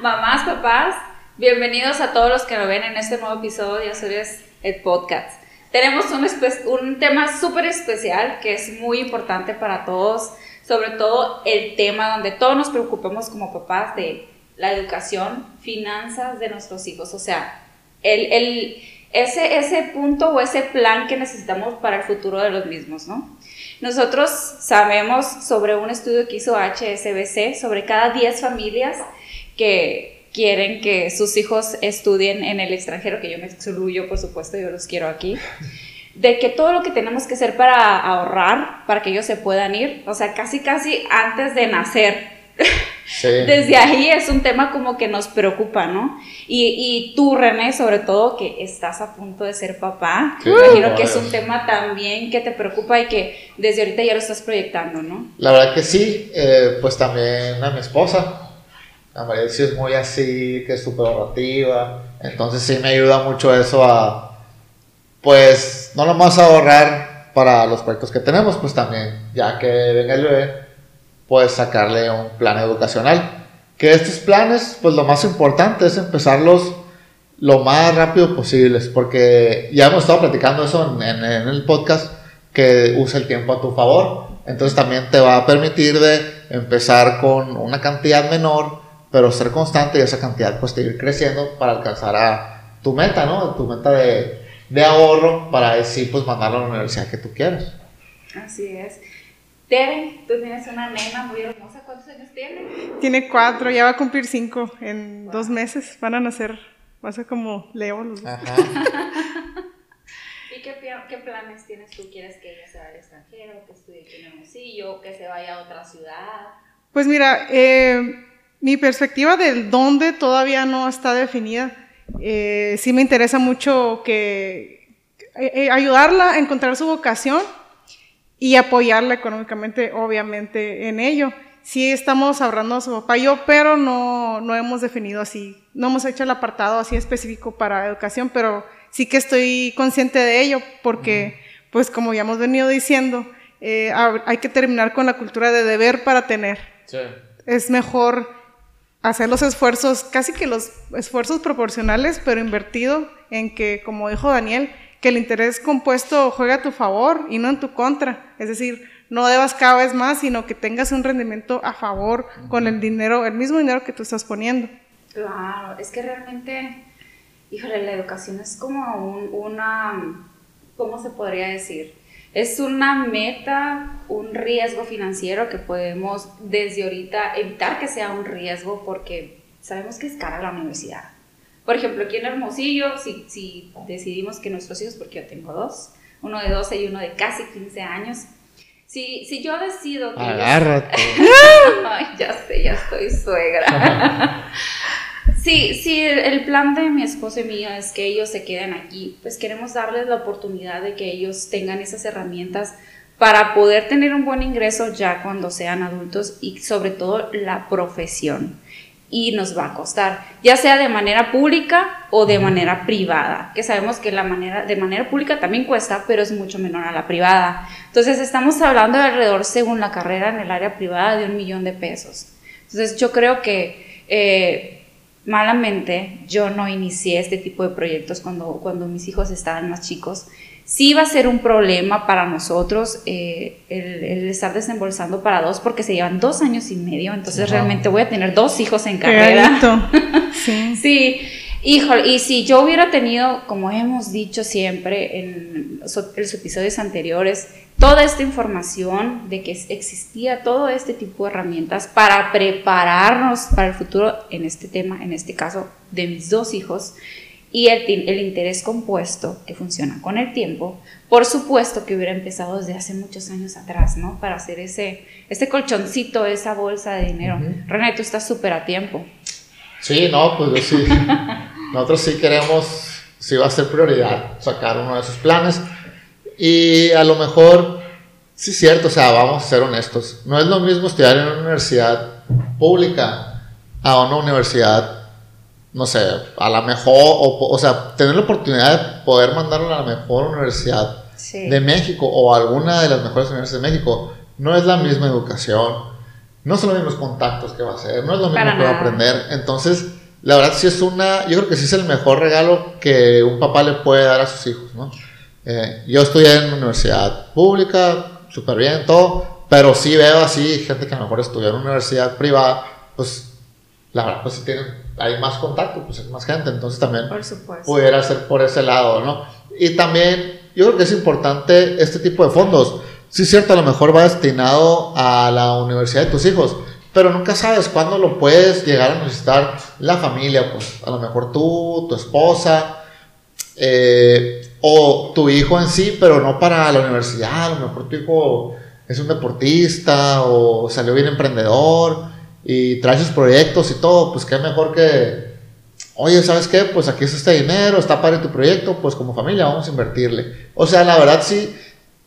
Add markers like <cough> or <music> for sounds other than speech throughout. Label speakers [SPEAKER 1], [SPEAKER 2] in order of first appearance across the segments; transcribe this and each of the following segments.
[SPEAKER 1] Mamás, papás, bienvenidos a todos los que lo ven en este nuevo episodio de Azures el Podcast. Tenemos un, un tema súper especial que es muy importante para todos, sobre todo el tema donde todos nos preocupamos como papás de la educación, finanzas de nuestros hijos, o sea, el, el, ese, ese punto o ese plan que necesitamos para el futuro de los mismos, ¿no? Nosotros sabemos sobre un estudio que hizo HSBC sobre cada 10 familias que quieren que sus hijos estudien en el extranjero, que yo me excluyo, por supuesto, yo los quiero aquí, de que todo lo que tenemos que hacer para ahorrar, para que ellos se puedan ir, o sea, casi, casi antes de nacer, <laughs> desde ahí es un tema como que nos preocupa, ¿no? Y, y, tú, René, sobre todo, que estás a punto de ser papá, me imagino que es un tema también que te preocupa y que desde ahorita ya lo estás proyectando, ¿no?
[SPEAKER 2] La verdad que sí, eh, pues también a mi esposa. La sí es muy así, que es súper ahorrativa. Entonces sí me ayuda mucho eso a, pues, no nomás ahorrar para los proyectos que tenemos, pues también, ya que venga el bebé, puedes sacarle un plan educacional. Que estos planes, pues lo más importante es empezarlos lo más rápido posible, porque ya hemos estado platicando eso en, el podcast, que use el tiempo a tu favor. Entonces también te va a permitir de empezar con una cantidad menor, pero ser constante y esa cantidad pues seguir creciendo para alcanzar a tu meta, ¿no? Tu meta de, de ahorro para así pues mandarlo a la universidad que tú quieras.
[SPEAKER 1] Así es. Tere, tú tienes una nena muy hermosa. ¿Cuántos años tiene?
[SPEAKER 3] Tiene cuatro, ya va a cumplir cinco en dos meses. Van a nacer, va a ser como Leo los dos. <laughs>
[SPEAKER 1] ¿Y qué, qué, planes tienes tú? ¿Quieres que ella se vaya al extranjero, que estudie aquí en Hermosillo, que se vaya a otra ciudad?
[SPEAKER 3] Pues mira, eh, mi perspectiva del dónde todavía no está definida. Eh, sí me interesa mucho que eh, ayudarla a encontrar su vocación y apoyarla económicamente, obviamente, en ello. Sí estamos ahorrando a su papá y yo, pero no, no hemos definido así, no hemos hecho el apartado así específico para educación, pero sí que estoy consciente de ello porque, pues como ya hemos venido diciendo, eh, hay que terminar con la cultura de deber para tener. Sí. Es mejor hacer los esfuerzos, casi que los esfuerzos proporcionales, pero invertido en que, como dijo Daniel, que el interés compuesto juega a tu favor y no en tu contra. Es decir, no debas cada vez más, sino que tengas un rendimiento a favor con el dinero, el mismo dinero que tú estás poniendo.
[SPEAKER 1] Claro, es que realmente, híjole, la educación es como una, ¿cómo se podría decir? Es una meta, un riesgo financiero que podemos desde ahorita evitar que sea un riesgo porque sabemos que es cara la universidad por ejemplo, aquí en Hermosillo, si, si decidimos que nuestros hijos, porque yo tengo dos, uno de 12 y uno de casi 15 años, si, si yo decido que...
[SPEAKER 2] Agárrate. <laughs>
[SPEAKER 1] Ay, ya sé, ya estoy suegra. <laughs> sí, sí, el plan de mi esposo y mío es que ellos se queden aquí, pues queremos darles la oportunidad de que ellos tengan esas herramientas para poder tener un buen ingreso ya cuando sean adultos y sobre todo la profesión y nos va a costar, ya sea de manera pública o de manera privada, que sabemos que la manera de manera pública también cuesta, pero es mucho menor a la privada. Entonces estamos hablando de alrededor, según la carrera en el área privada, de un millón de pesos. Entonces yo creo que eh, malamente yo no inicié este tipo de proyectos cuando, cuando mis hijos estaban más chicos sí va a ser un problema para nosotros eh, el, estar desembolsando para dos porque se llevan dos años y medio, entonces realmente voy a tener dos hijos en carrera. <laughs> sí. sí. Híjole, y si yo hubiera tenido, como hemos dicho siempre en los, episodios anteriores, toda esta información de que existía todo este tipo de herramientas para prepararnos para el futuro en este tema, en este caso de mis dos hijos, y el, el, interés compuesto que funciona con el tiempo, por supuesto que hubiera empezado desde hace muchos años atrás, ¿no? Para hacer ese, ese colchoncito, esa bolsa de dinero. René, tú estás súper a tiempo.
[SPEAKER 2] Sí, no, pues sí. <laughs> Nosotros sí queremos, sí va a ser prioridad sacar uno de esos planes. Y a lo mejor, sí es cierto, o sea, vamos a ser honestos. No es lo mismo estudiar en una universidad pública a una universidad no sé, a la mejor, o, o sea, tener la oportunidad de poder mandarlo a la mejor universidad de México o a alguna de las mejores universidades de México, no es la misma educación, no son los mismos contactos que va a hacer, no es lo mismo que va a aprender. Entonces, la verdad sí es una, yo creo que sí es el mejor regalo que un papá le puede dar a sus hijos, ¿no? Eh, yo estudié en una universidad pública, súper bien, todo, pero sí veo así gente que a lo mejor estudió en una universidad privada, pues la verdad, pues si tienen, hay más contacto, pues hay más gente, entonces también pudiera ser por ese lado, ¿no? Y también yo creo que es importante este tipo de fondos. Sí, es cierto, a lo mejor va destinado a la universidad de tus hijos, pero nunca sabes cuándo lo puedes llegar a necesitar la familia, pues a lo mejor tú, tu esposa, eh, o tu hijo en sí, pero no para la universidad, a lo mejor tu hijo es un deportista o salió bien emprendedor y trae sus proyectos y todo, pues qué mejor que, oye, ¿sabes qué? Pues aquí es este dinero, está para tu proyecto, pues como familia vamos a invertirle. O sea, la verdad sí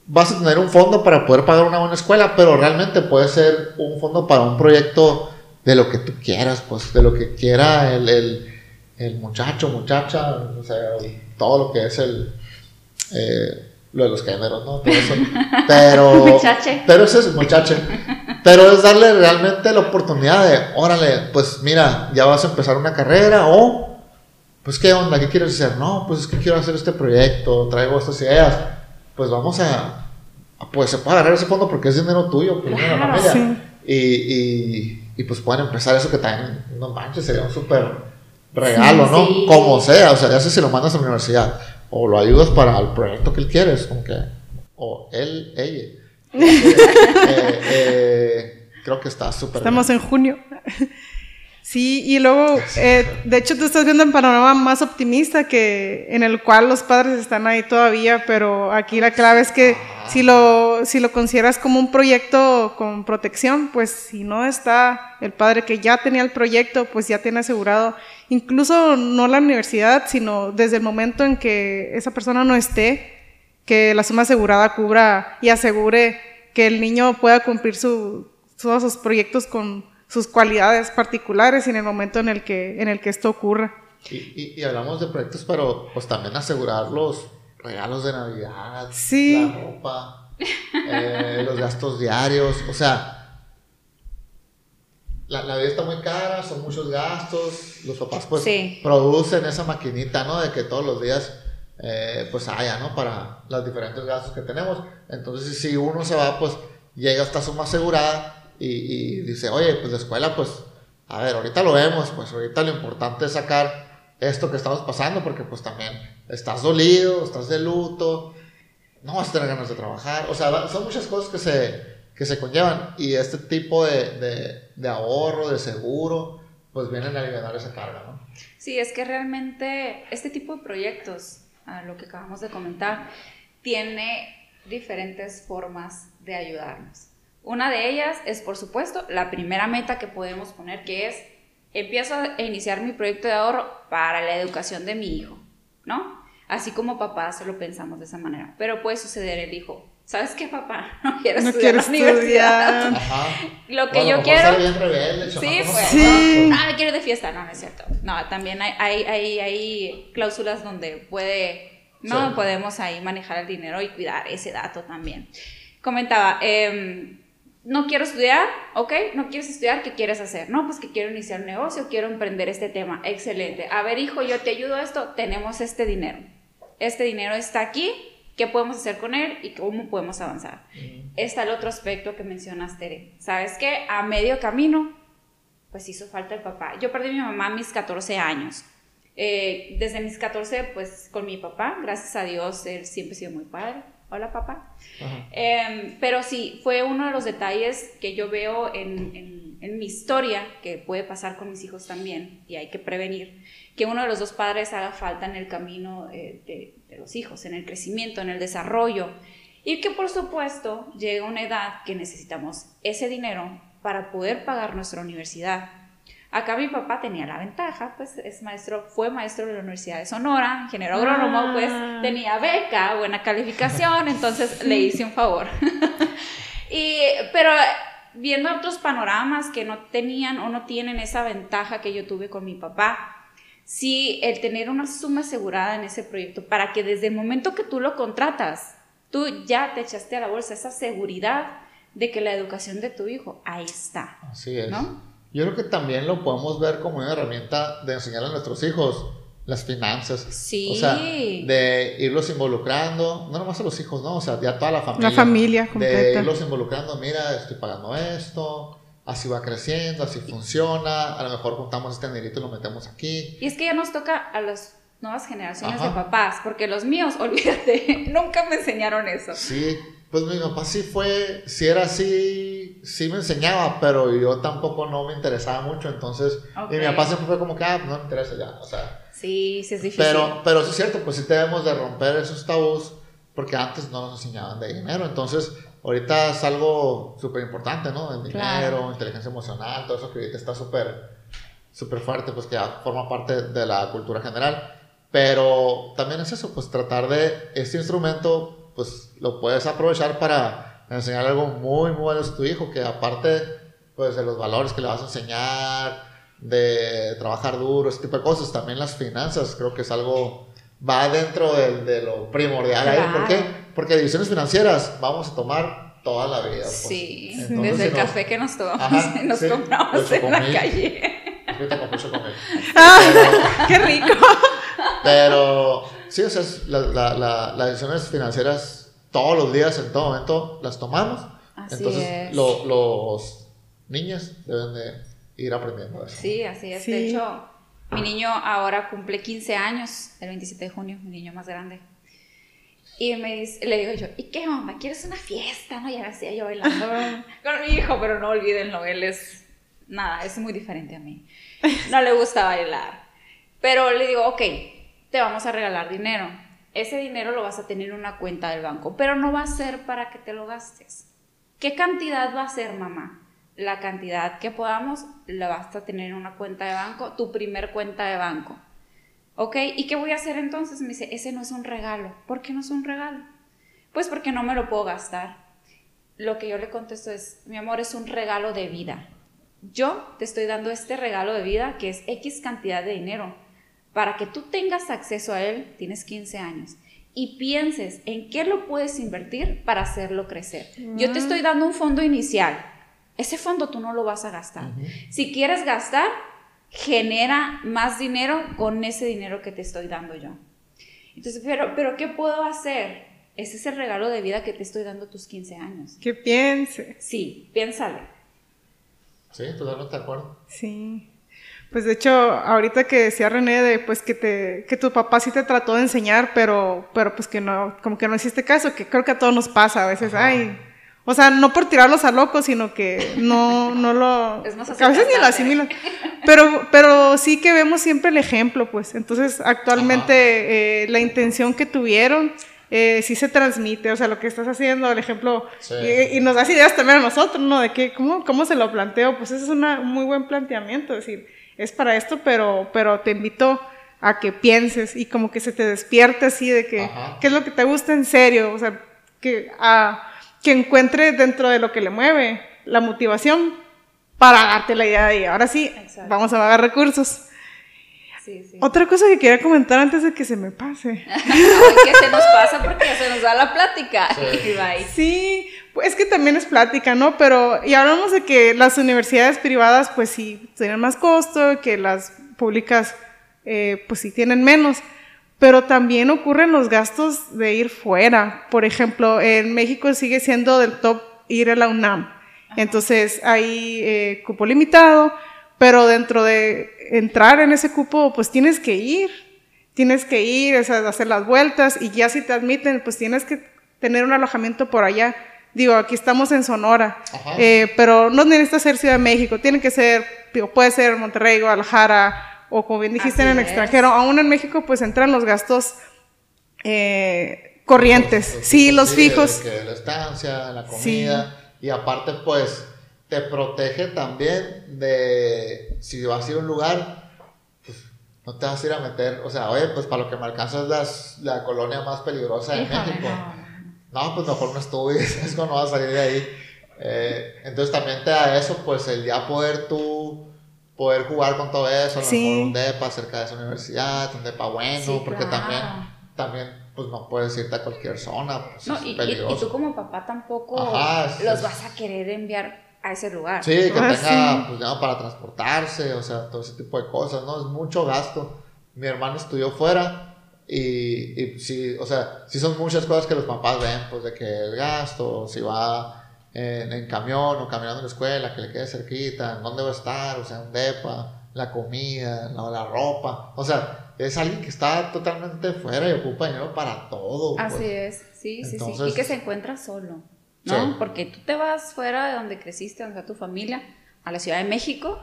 [SPEAKER 2] vas a tener un fondo para poder pagar una buena escuela, pero realmente puede ser un fondo para un proyecto de lo que tú quieras, pues de lo que quiera el, el, el muchacho, muchacha, o sea, todo lo que es el... Eh, lo de los géneros, ¿no? <laughs> Pero, pero eso es muchacho. Pero es darle realmente la oportunidad de, órale, pues mira, ya vas a empezar una carrera o, pues qué onda, ¿qué quieres hacer? No, pues es que quiero hacer este proyecto, traigo estas ideas pues vamos a, pues se puede agarrar ese fondo porque es dinero tuyo, la familia. Y, y, y, pues pueden empezar eso que también, no manches, sería un súper regalo, ¿no? Como sea, o sea, ya sé si lo mandas a la universidad o lo ayudas para el proyecto que él quiere, aunque, o él, ella. <laughs> Eh, eh, creo que está súper
[SPEAKER 3] Estamos en junio. Sí, y luego, eh, de hecho, tú estás viendo un panorama más optimista que en el cual los padres están ahí todavía, pero aquí la clave es que si lo, si lo consideras como un proyecto con protección, pues si no está el padre que ya tenía el proyecto, pues ya tiene asegurado, incluso no la universidad, sino desde el momento en que esa persona no esté, que la suma asegurada cubra y asegure que el niño pueda cumplir su, todos sus proyectos con sus cualidades particulares en el momento en el que, en el que esto ocurra.
[SPEAKER 2] Y, y, hablamos de proyectos, pero pues también asegurar los regalos de Navidad,
[SPEAKER 3] sí.
[SPEAKER 2] la ropa, eh, los gastos diarios, o sea, la, la, vida está muy cara, son muchos gastos, los papás pues producen esa maquinita, ¿no? De que todos los días eh, pues haya, ¿no? Para los diferentes gastos que tenemos. Entonces si uno se va, pues llega esta suma asegurada y, dice, oye, pues la escuela, pues, a ver, ahorita lo vemos, pues ahorita lo importante es sacar esto que estamos pasando, porque pues también estás dolido, estás de luto, no vas a tener ganas de trabajar, o sea, son muchas cosas que se, que se conllevan y este tipo de, de, de ahorro, de seguro, pues vienen a aliviar esa carga, ¿no?
[SPEAKER 1] Sí, es que realmente este tipo de proyectos, a lo que acabamos de comentar, tiene diferentes formas de ayudarnos. Una de ellas es, por supuesto, la primera meta que podemos poner, que es, empiezo a iniciar mi proyecto de ahorro para la educación de mi hijo, ¿no? Así como papás lo pensamos de esa manera. Pero puede suceder el hijo, ¿sabes qué, papá? <laughs> No quiero estudiar en la universidad. <laughs> Lo que yo quiero... sí, pues, sí. Ah, me quiero de fiesta. No, no es cierto. No, también hay, hay, hay, hay cláusulas donde puede... No podemos ahí manejar el dinero y cuidar ese dato también. Comentaba, eh, no quiero estudiar, ok, no quieres estudiar, ¿qué quieres hacer? No, pues que quiero iniciar un negocio, quiero emprender este tema, excelente. A ver, hijo, yo te ayudo a esto, tenemos este dinero. Este dinero está aquí, ¿qué podemos hacer con él y cómo podemos avanzar? Está el otro aspecto que mencionas, Tere. ¿Sabes qué? A medio camino, pues hizo falta el papá. Yo perdí a mi mamá a mis 14 años. Eh, desde mis 14, pues con mi papá, gracias a Dios, él siempre ha sido muy padre hola papá. Em, pero sí, fue uno de los detalles que yo veo en, en, mi historia, que puede pasar con mis hijos también, y hay que prevenir, que uno de los dos padres haga falta en el camino eh, de, de, los hijos, en el crecimiento, en el desarrollo, y que por supuesto llega una edad que necesitamos ese dinero para poder pagar nuestra universidad Acá mi papá tenía la ventaja, pues es maestro, fue maestro de la Universidad de Sonora, ingeniero agrónomo, pues ah. tenía beca, buena calificación, entonces le hice un favor. <laughs> y, pero viendo otros panoramas que no tenían o no tienen esa ventaja que yo tuve con mi papá, sí, el tener una suma asegurada en ese proyecto para que desde el momento que tú lo contratas, tú ya te echaste a la bolsa esa seguridad de que la educación de tu hijo ahí está.
[SPEAKER 2] Así es.
[SPEAKER 1] ¿No?
[SPEAKER 2] Yo creo que también lo podemos ver como una herramienta de enseñar a nuestros hijos las finanzas.
[SPEAKER 1] Sí.
[SPEAKER 2] O sea, de irlos involucrando, no nomás a los hijos, ¿no? O sea, ya toda la familia.
[SPEAKER 3] La familia
[SPEAKER 2] De
[SPEAKER 3] completa.
[SPEAKER 2] irlos involucrando, mira, estoy pagando esto, así va creciendo, así funciona, a lo mejor juntamos este dinerito y lo metemos aquí.
[SPEAKER 1] Y es que ya nos toca a las nuevas generaciones
[SPEAKER 2] Ajá.
[SPEAKER 1] de papás, porque los míos, <laughs> olvídate, nunca me enseñaron eso.
[SPEAKER 2] Sí, pues mi papá sí fue, sí era así, sí me enseñaba, pero yo tampoco no me interesaba mucho, entonces, y mi papá siempre fue como que, ah, no me interesa ya, o sea,
[SPEAKER 1] Sí, sí es difícil.
[SPEAKER 2] pero, pero sí es cierto, pues sí debemos de romper esos tabús, porque antes no nos enseñaban de dinero, entonces, ahorita es algo súper importante, ¿no? El dinero,
[SPEAKER 1] Claro.
[SPEAKER 2] inteligencia emocional, todo eso que ahorita está súper, súper fuerte, pues que ya forma parte de la cultura general, pero también es eso, pues tratar de, este instrumento, pues lo puedes aprovechar para enseñar algo muy, muy valioso a tu hijo, que aparte, pues de los valores que le vas a enseñar, de trabajar duro, ese tipo de cosas, también las finanzas, creo que es algo, va dentro del- de, lo primordial ahí, ¿por qué? Porque decisiones financieras vamos a tomar toda la vida. pues.
[SPEAKER 1] Sí,
[SPEAKER 2] Entonces,
[SPEAKER 1] desde
[SPEAKER 2] si
[SPEAKER 1] el café que nos tomamos
[SPEAKER 2] Ajá, <laughs>
[SPEAKER 1] nos
[SPEAKER 2] sí,
[SPEAKER 1] compramos en la calle.
[SPEAKER 2] Ahorita compré chocomil.
[SPEAKER 3] Ah, ¡Qué rico! <laughs>
[SPEAKER 2] Pero sí, o sea, es la- la- la- las decisiones financieras todos los días, en todo momento, las tomamos.
[SPEAKER 1] Así
[SPEAKER 2] Entonces,
[SPEAKER 1] es.
[SPEAKER 2] lo- los niños deben de ir aprendiendo eso.
[SPEAKER 1] Sí, así es.
[SPEAKER 3] Sí.
[SPEAKER 1] De hecho, mi niño ahora cumple 15 años, el 27 de junio, mi niño más grande. Y me dice, le digo yo, ¿y qué onda? ¿Quieres una fiesta? No, ya hacía yo bailando <laughs> con mi hijo, pero no olvídenlo, él es nada, es muy diferente a mí. No le gusta bailar. Pero le digo, ok, te vamos a regalar dinero. Ese dinero lo vas a tener en una cuenta del banco, pero no va a ser para que te lo gastes. ¿Qué cantidad va a ser, mamá? La cantidad que podamos la vas a tener en una cuenta de banco, tu primer cuenta de banco. ¿Ok? ¿Y qué voy a hacer entonces? Me dice, ese no es un regalo. ¿Por qué no es un regalo? Pues porque no me lo puedo gastar. Lo que yo le contesto es, mi amor, es un regalo de vida. Yo te estoy dando este regalo de vida que es X cantidad de dinero. Para que tú tengas acceso a él, tienes 15 años. Y pienses en qué lo puedes invertir para hacerlo crecer. Yo te estoy dando un fondo inicial. Ese fondo tú no lo vas a gastar. Si quieres gastar, genera más dinero con ese dinero que te estoy dando yo. Entonces, pero, pero ¿qué puedo hacer? Ese es el regalo de vida que te estoy dando tus 15 años.
[SPEAKER 3] Que piense.
[SPEAKER 1] Sí, piénsale.
[SPEAKER 2] Sí, totalmente de acuerdo.
[SPEAKER 3] Sí. Pues de hecho, ahorita que decía René de pues que te que tu papá sí te trató de enseñar, pero pero pues que no como que no hiciste caso, que creo que a todos nos pasa a veces,
[SPEAKER 2] Ajá.
[SPEAKER 3] ay, o sea, no por tirarlos a locos, sino que no no lo <laughs>
[SPEAKER 1] Es más
[SPEAKER 3] a veces ni lo asimilan. Pero pero sí que vemos siempre el ejemplo, pues. Entonces, actualmente eh, la intención que tuvieron eh, sí se transmite, o sea, lo que estás haciendo, el ejemplo,
[SPEAKER 2] Sí.
[SPEAKER 3] y, y nos das ideas también a nosotros, ¿no? De que, ¿cómo, cómo se lo planteo? Pues ese es un muy buen planteamiento, es decir, es para esto, pero, pero te invito a que pienses y como que se te despierte así de que,
[SPEAKER 2] Ajá.
[SPEAKER 3] ¿qué es lo que te gusta en serio? O sea, que, a, que encuentre dentro de lo que le mueve la motivación para darte la idea de, ahora sí,
[SPEAKER 1] Exacto.
[SPEAKER 3] vamos a pagar recursos.
[SPEAKER 1] Sí, sí.
[SPEAKER 3] Otra cosa que quería comentar antes de que se me pase. <laughs>
[SPEAKER 1] Que se nos pasa porque se nos da la plática.
[SPEAKER 2] Sí.
[SPEAKER 1] Y bye.
[SPEAKER 3] Sí, es que también es plática, ¿no? Pero, y hablamos de que las universidades privadas, pues sí, tienen más costo, que las públicas, eh, pues sí tienen menos. Pero también ocurren los gastos de ir fuera. Por ejemplo, en México sigue siendo del top ir a la UNAM. Entonces hay eh, cupo limitado, pero dentro de entrar en ese cupo, pues tienes que ir. Tienes que ir, o sea, hacer las vueltas y ya si te admiten, pues tienes que tener un alojamiento por allá. Digo, aquí estamos en Sonora, eh, pero no necesita ser Ciudad de México, tiene que ser, digo, puede ser Monterrey, Guadalajara, o como bien dijiste
[SPEAKER 1] Así
[SPEAKER 3] en el
[SPEAKER 1] es.
[SPEAKER 3] extranjero. Aún en México, pues entran los gastos eh, corrientes, sí, los
[SPEAKER 2] sí,
[SPEAKER 3] fijos.
[SPEAKER 2] Que la estancia, la comida. Y aparte, pues, te protege también de si vas a ir a un lugar, pues, no te vas a ir a meter. O sea, oye, pues para lo que me alcanza es las- la colonia más peligrosa de
[SPEAKER 1] Híjole,
[SPEAKER 2] México.
[SPEAKER 1] no.
[SPEAKER 2] No, pues mejor no estudies, <laughs> es cuando vas a salir de ahí. Eh, entonces también te da eso, pues el ya poder tú poder jugar con todo eso, a lo
[SPEAKER 3] Sí.
[SPEAKER 2] mejor un depa cerca de esa universidad, un depa bueno,
[SPEAKER 1] Sí,
[SPEAKER 2] porque
[SPEAKER 1] claro.
[SPEAKER 2] también, también pues no puedes irte a cualquier zona, pues
[SPEAKER 1] No,
[SPEAKER 2] es
[SPEAKER 1] y, y-
[SPEAKER 2] peligroso.
[SPEAKER 1] y tú como papá tampoco
[SPEAKER 2] Ajá, es-
[SPEAKER 1] los
[SPEAKER 2] es-
[SPEAKER 1] vas a querer enviar a ese lugar.
[SPEAKER 2] Sí, que
[SPEAKER 3] Ah,
[SPEAKER 2] tenga
[SPEAKER 3] sí.
[SPEAKER 2] pues, ya para transportarse, o sea, todo ese tipo de cosas, ¿no? Es mucho gasto. Mi hermano estudió fuera y, y sí, o sea, sí son muchas cosas que los papás ven, pues de que el gasto, si va en, en camión o caminando en la escuela, que le quede cerquita, en dónde va a estar, o sea, un depa, la comida, la, la ropa, o sea, es alguien que está totalmente fuera y ocupa dinero para todo.
[SPEAKER 1] Así
[SPEAKER 2] pues.
[SPEAKER 1] es, sí, sí, sí.
[SPEAKER 2] Entonces-
[SPEAKER 1] Y que se encuentra solo, ¿no?
[SPEAKER 2] Sí.
[SPEAKER 1] Porque tú te vas fuera de donde creciste, donde está tu familia, a la Ciudad de México,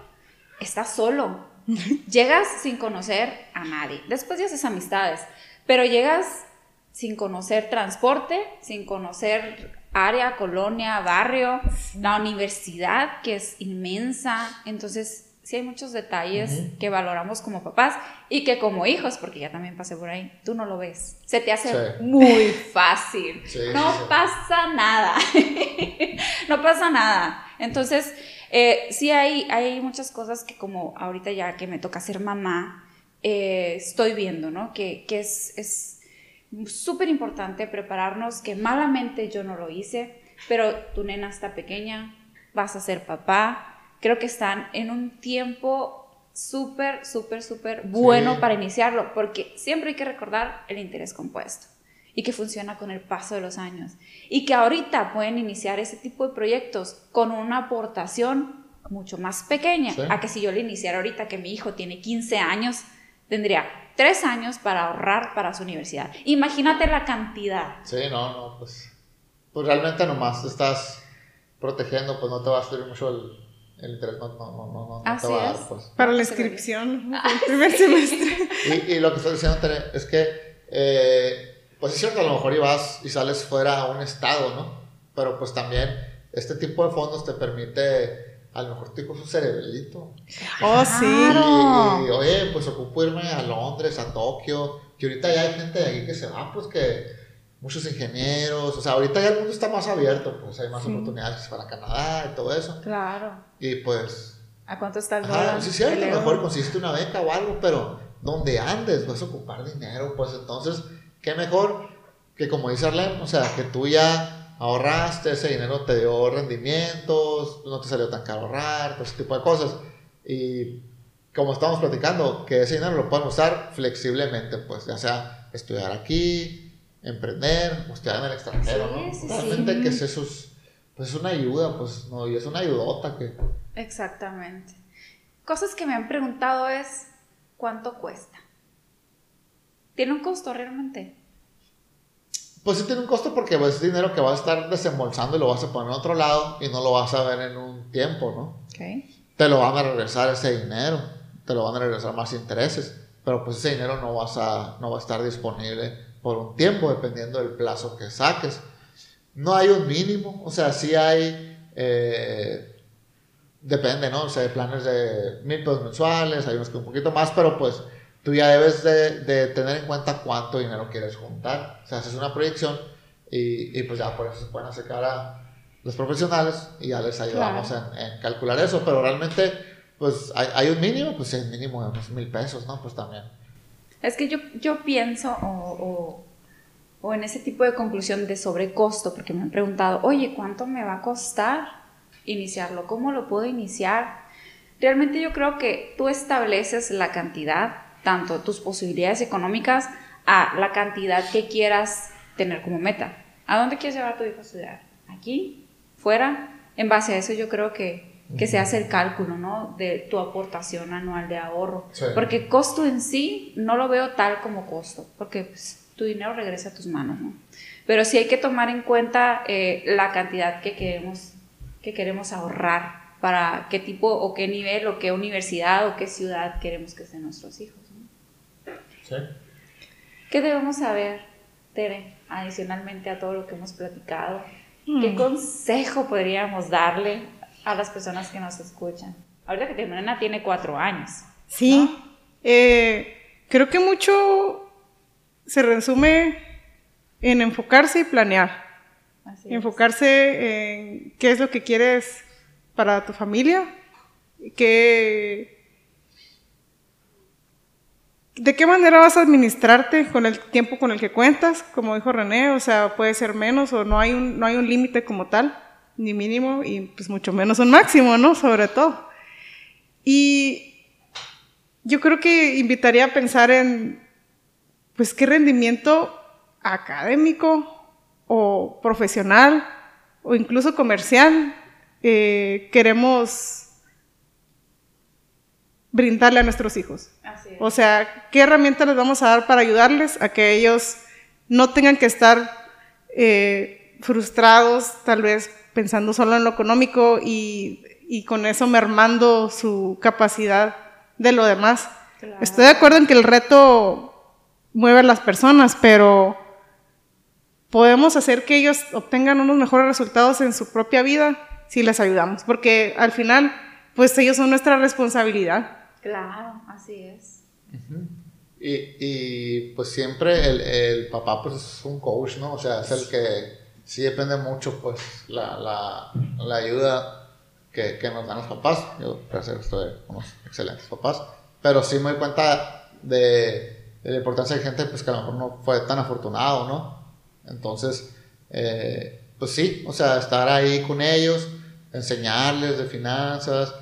[SPEAKER 1] estás solo. <laughs> llegas sin conocer a nadie. Después ya haces amistades, pero llegas sin conocer transporte, sin conocer área, colonia, barrio, la universidad que es inmensa. Entonces, sí hay muchos detalles que valoramos como papás y que como hijos, porque ya también pasé por ahí, tú no lo ves. Se te hace
[SPEAKER 2] Sí.
[SPEAKER 1] muy fácil.
[SPEAKER 2] Sí,
[SPEAKER 1] no
[SPEAKER 2] sí.
[SPEAKER 1] pasa nada. <laughs> no pasa nada. Entonces, eh, sí hay, hay muchas cosas que como ahorita ya que me toca ser mamá, eh, estoy viendo, ¿no? Que, que es... es súper importante prepararnos, que malamente yo no lo hice, pero tu nena está pequeña, vas a ser papá, creo que están en un tiempo súper, súper, súper bueno
[SPEAKER 2] Sí.
[SPEAKER 1] para iniciarlo, porque siempre hay que recordar el interés compuesto y que funciona con el paso de los años y que ahorita pueden iniciar ese tipo de proyectos con una aportación mucho más pequeña
[SPEAKER 2] Sí.
[SPEAKER 1] a que si yo le iniciara ahorita que mi hijo tiene 15 años, tendría tres años para ahorrar para su universidad. Imagínate la cantidad.
[SPEAKER 2] Sí, no, no, pues, pues realmente nomás te estás protegiendo, pues no te va a subir mucho el, el interés, no, no, no, no, no
[SPEAKER 1] Así
[SPEAKER 2] te va a dar,
[SPEAKER 1] es.
[SPEAKER 2] pues.
[SPEAKER 3] Para la inscripción, ¿no? el primer semestre.
[SPEAKER 2] Y, y lo que estoy diciendo Tere, es que, eh, pues es cierto, a lo mejor ibas y sales fuera a un estado, ¿no? Pero pues también este tipo de fondos te permite, a lo mejor te con su cerebrito.
[SPEAKER 3] Oh, sí.
[SPEAKER 2] Y, y, oye, pues ocupo irme a Londres, a Tokio, que ahorita ya hay gente de aquí que se va, pues que muchos ingenieros, o sea, ahorita ya el mundo está más abierto, pues hay más
[SPEAKER 3] Sí.
[SPEAKER 2] oportunidades para Canadá y todo eso.
[SPEAKER 1] Claro.
[SPEAKER 2] Y pues,
[SPEAKER 1] ¿A cuánto está el dólar?
[SPEAKER 2] sí cierto, a lo mejor consiste una beca o algo, pero donde andes vas a ocupar dinero, pues entonces, qué mejor que como dice Arlene, o sea, que tú ya ahorraste, ese dinero te dio rendimientos, no te salió tan caro ahorrar, todo ese tipo de cosas. Y como estamos platicando, que ese dinero lo pueden usar flexiblemente, pues ya sea estudiar aquí, emprender, estudiar en el extranjero,
[SPEAKER 1] Sí,
[SPEAKER 2] ¿no?
[SPEAKER 1] sí, sí.
[SPEAKER 2] Realmente que es eso es, pues es una ayuda, pues, no, y es una ayudota que...
[SPEAKER 1] Exactamente. Cosas que me han preguntado es, ¿cuánto cuesta? ¿Tiene un costo realmente?
[SPEAKER 2] Pues sí tiene un costo porque pues, es dinero que vas a estar desembolsando y lo vas a poner en otro lado y no lo vas a ver en un tiempo, ¿no?
[SPEAKER 1] Ok.
[SPEAKER 2] Te lo van a regresar ese dinero, te lo van a regresar más intereses, pero pues ese dinero no, vas a, no va a estar disponible por un tiempo dependiendo del plazo que saques. No hay un mínimo, o sea, sí hay, eh, depende, ¿no? O sea, hay planes de mil pesos mensuales, hay unos que un poquito más, pero pues tú ya debes de, de tener en cuenta cuánto dinero quieres juntar. O sea, haces una proyección y, y pues ya por eso se pueden acercar a los profesionales y ya les ayudamos en, en calcular eso, pero realmente pues hay, hay un mínimo, pues el mínimo de unos mil pesos, ¿no? Pues también.
[SPEAKER 1] Es que yo, yo pienso, o, o, o en ese tipo de conclusión de sobrecosto, porque me han preguntado, oye, ¿cuánto me va a costar iniciarlo? ¿Cómo lo puedo iniciar? Realmente yo creo que tú estableces la cantidad, tanto tus posibilidades económicas, a la cantidad que quieras tener como meta. ¿A dónde quieres llevar a tu hijo a estudiar? ¿Aquí? ¿Fuera? En base a eso yo creo que, que se hace el cálculo, ¿no? De tu aportación anual de ahorro.
[SPEAKER 2] Sí.
[SPEAKER 1] Porque costo en sí no lo veo tal como costo, porque pues, tu dinero regresa a tus manos, ¿no? Pero sí hay que tomar en cuenta eh, la cantidad que queremos, que queremos ahorrar para qué tipo o qué nivel o qué universidad o qué ciudad queremos que estén nuestros hijos. ¿No?
[SPEAKER 2] Sí.
[SPEAKER 1] ¿Qué debemos saber, Tere, adicionalmente a todo lo que hemos platicado? ¿Qué consejo podríamos darle a las personas que nos escuchan? Ahorita que tu nena tiene cuatro años.
[SPEAKER 3] Sí. Eh, creo que mucho se resume en enfocarse y planear.
[SPEAKER 1] Así es.
[SPEAKER 3] Enfocarse en qué es lo que quieres para tu familia, qué, ¿De qué manera vas a administrarte con el tiempo con el que cuentas? Como dijo René, o sea, puede ser menos o no hay un, no un límite como tal, ni mínimo y pues mucho menos un máximo, ¿no? Sobre todo. Y yo creo que invitaría a pensar en, pues, qué rendimiento académico o profesional o incluso comercial eh, queremos brindarle a nuestros hijos. O sea, ¿qué herramientas les vamos a dar para ayudarles a que ellos no tengan que estar eh, frustrados, tal vez pensando solo en lo económico y, con eso mermando su capacidad de lo demás? Estoy de acuerdo en que el reto mueve a las personas, pero podemos hacer que ellos obtengan unos mejores resultados en su propia vida si les ayudamos, porque al final, pues ellos son nuestra responsabilidad.
[SPEAKER 1] Claro, así es.
[SPEAKER 2] y, y, pues siempre el, el, papá pues es un coach, ¿no? O sea, es el que sí depende mucho pues la, la, la ayuda que, que, nos dan los papás. Yo gracias estoy con unos excelentes papás, pero sí me doy cuenta de, de, la importancia de gente pues que a lo mejor no fue tan afortunado, ¿no? Entonces, eh, pues sí, o sea, estar ahí con ellos, enseñarles de finanzas,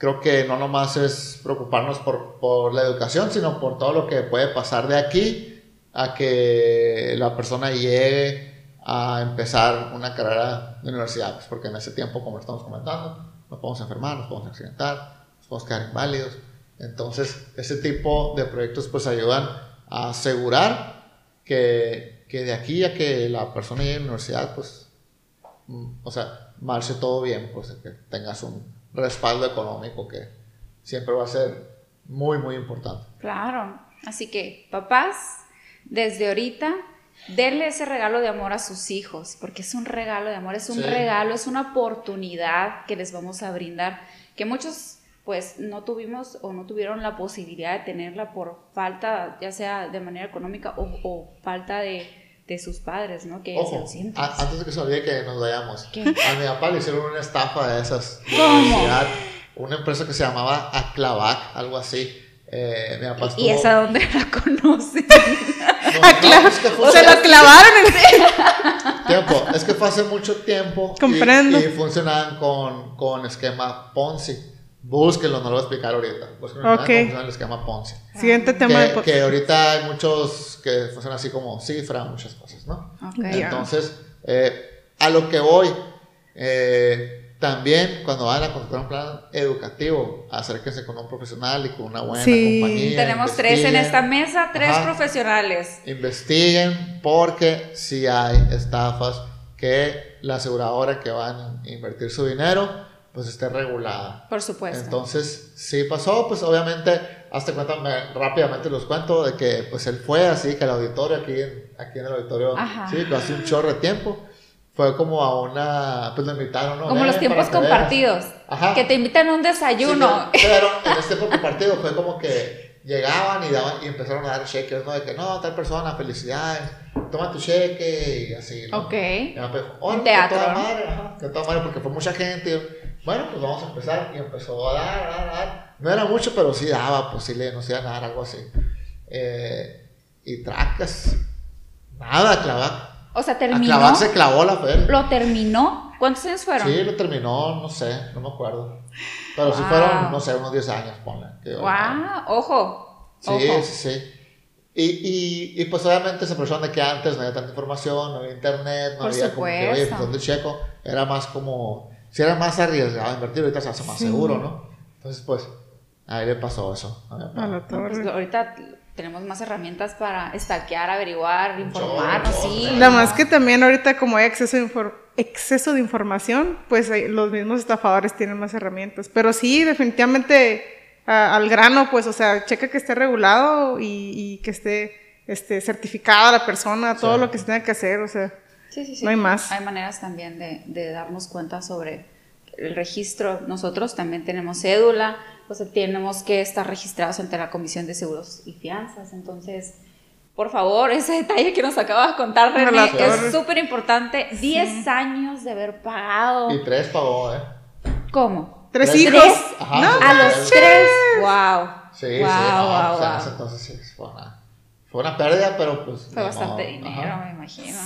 [SPEAKER 2] creo que no nomás es preocuparnos por, por, la educación, sino por todo lo que puede pasar de aquí a que la persona llegue a empezar una carrera de universidad, pues porque en ese tiempo, como estamos comentando, nos podemos enfermar, nos podemos accidentar, nos podemos quedar inválidos. Entonces, ese tipo de proyectos pues ayudan a asegurar que, que de aquí a que la persona llegue a la universidad, pues, mm, o sea, marche todo bien, pues que tengas un respaldo económico que siempre va a ser muy, muy importante.
[SPEAKER 1] Claro, así que papás, desde ahorita, denle ese regalo de amor a sus hijos, porque es un regalo de amor, es un regalo, es una oportunidad que les vamos a brindar, que muchos pues no tuvimos o no tuvieron la posibilidad de tenerla por falta, ya sea de manera económica o falta de, de sus padres, ¿no? Que
[SPEAKER 2] Ojo, antes de que se olvide que nos vayamos, a mi papá le hicieron una estafa de esas. ¿Cómo? Una empresa que se llamaba Aclavac, algo así. Eh, mi papá
[SPEAKER 1] ¿Y esa dónde la conoce?
[SPEAKER 3] No, <laughs> es que fue se lo clavaron
[SPEAKER 2] en tiempo. Es que fue hace mucho tiempo.
[SPEAKER 3] Comprendo.
[SPEAKER 2] Y, y funcionaban con, con esquema Ponzi. Búsquenlo, no lo voy a explicar ahorita. Búsquenlo
[SPEAKER 3] okay.
[SPEAKER 2] en el esquema Ponzi.
[SPEAKER 3] Siguiente tema.
[SPEAKER 2] Que, que ahorita hay muchos que funcionan así como cifra, muchas cosas, ¿no? Entonces, eh, a lo que voy, eh, también cuando van a contratar un plan educativo, acérquense con un profesional y con una buena sí. compañía.
[SPEAKER 1] Tenemos tres en esta mesa, tres profesionales.
[SPEAKER 2] Investiguen porque si hay estafas que la aseguradora que van a invertir su dinero pues esté regulada.
[SPEAKER 1] Por supuesto.
[SPEAKER 2] Entonces, sí pasó, pues obviamente, hasta cuenta, rápidamente los cuento de que pues él fue así, que el auditorio aquí en, aquí en el auditorio, sí, lo hace un chorro de tiempo. Fue como a una, pues lo invitaron, ¿no?
[SPEAKER 1] Como los tiempos compartidos. Ajá. Que te invitan a un desayuno.
[SPEAKER 2] pero, en este tiempo compartido fue como que llegaban y daban y empezaron a dar cheques, ¿no? De que no, tal persona, felicidades, toma tu cheque y así, ¿no?
[SPEAKER 1] Ok.
[SPEAKER 2] Y me dijo, oh, Teatro. Que toda madre, ajá, que toda madre, porque fue mucha gente bueno, pues vamos a empezar. Y empezó a dar, a dar, a dar. No era mucho, pero sí daba, pues sí le iban a dar algo así. Eh, y tracas. Nada, clavar.
[SPEAKER 1] O sea, terminó.
[SPEAKER 2] A se clavó la fe.
[SPEAKER 1] ¿Lo terminó? ¿Cuántos años fueron?
[SPEAKER 2] Sí, lo terminó, no sé, no me acuerdo. Pero sí fueron, no sé, unos 10 años, ponle.
[SPEAKER 1] ¡Wow! Ojo.
[SPEAKER 2] Sí, sí, sí. Y, y, y, pues obviamente se aprovecharon de que antes no había tanta información, no había internet, no había como que, oye, pues, ¿dónde checo? Era más como si era más arriesgado invertir, ahorita se hace más seguro, ¿no? Entonces, pues, ahí le pasó eso.
[SPEAKER 3] A
[SPEAKER 1] pues, ahorita tenemos más herramientas para stalkear, averiguar, informar, sí.
[SPEAKER 3] Nada más que también ahorita como hay exceso de, exceso de información, pues los mismos estafadores tienen más herramientas. Pero sí, definitivamente al grano, pues, o sea, checa que esté regulado y, que esté este, certificada la persona, todo lo que se tenga que hacer, o sea.
[SPEAKER 1] Sí, sí, sí.
[SPEAKER 3] No hay más.
[SPEAKER 1] Hay maneras también de, darnos cuenta sobre el registro. Nosotros también tenemos cédula, o sea, tenemos que estar registrados ante la Comisión de Seguros y Fianzas. Entonces, por favor, ese detalle que nos acaba de contar René es súper importante. 10 años de haber pagado.
[SPEAKER 2] Y tres pagó, ¿eh?
[SPEAKER 1] ¿Cómo?
[SPEAKER 3] Tres, hijos.
[SPEAKER 1] A los tres. Wow.
[SPEAKER 2] Sí,
[SPEAKER 1] Wow,
[SPEAKER 2] sí, no,
[SPEAKER 1] wow,
[SPEAKER 2] entonces sí, fue una, fue una pérdida, pero pues.
[SPEAKER 1] Fue bastante
[SPEAKER 2] modo,
[SPEAKER 1] dinero,
[SPEAKER 2] ajá.
[SPEAKER 1] me imagino.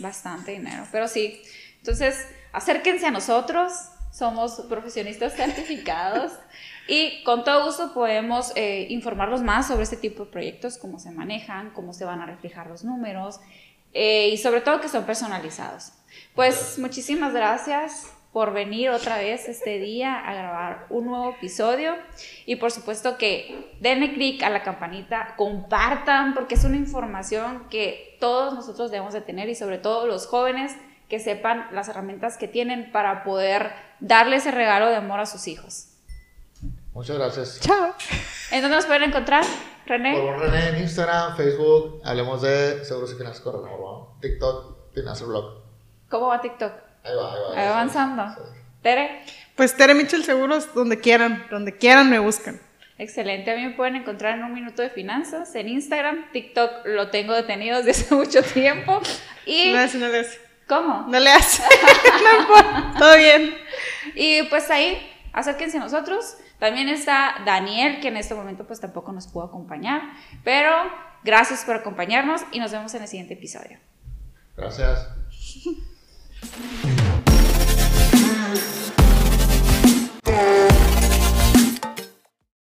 [SPEAKER 1] Bastante dinero. Pero sí. Entonces, acérquense a nosotros. Somos profesionistas <laughs> certificados. Y con todo gusto podemos eh, informarlos más sobre este tipo de proyectos, cómo se manejan, cómo se van a reflejar los números eh, y sobre todo que son personalizados. Pues muchísimas gracias por venir otra vez este día a grabar un nuevo episodio y por supuesto que denle clic a la campanita, compartan porque es una información que todos nosotros debemos de tener y sobre todo los jóvenes que sepan las herramientas que tienen para poder darle ese regalo de amor a sus hijos.
[SPEAKER 2] Muchas gracias.
[SPEAKER 3] Chao.
[SPEAKER 1] ¿En dónde nos pueden encontrar, René?
[SPEAKER 2] Por René en Instagram, Facebook, hablemos de seguros y finanzas ¿no? TikTok, Finanzas Blog.
[SPEAKER 1] ¿Cómo va TikTok?
[SPEAKER 2] Ahí va, ahí va.
[SPEAKER 1] Ahí avanzando.
[SPEAKER 2] Sí.
[SPEAKER 1] Tere,
[SPEAKER 3] Pues Tere Mitchell Seguros, donde quieran, donde quieran me buscan.
[SPEAKER 1] excelente. A mí me pueden encontrar en un minuto de finanzas en Instagram. TikTok lo tengo detenido desde hace <laughs> mucho tiempo. Y
[SPEAKER 3] No le hace, no le hace.
[SPEAKER 1] ¿cómo?
[SPEAKER 3] No le hace. <laughs> no importa. Todo bien.
[SPEAKER 1] Y pues ahí, acérquense a nosotros. También está Daniel, que en este momento pues tampoco nos pudo acompañar. Pero gracias por acompañarnos y nos vemos en el siguiente episodio.
[SPEAKER 2] Gracias. <laughs> Oh.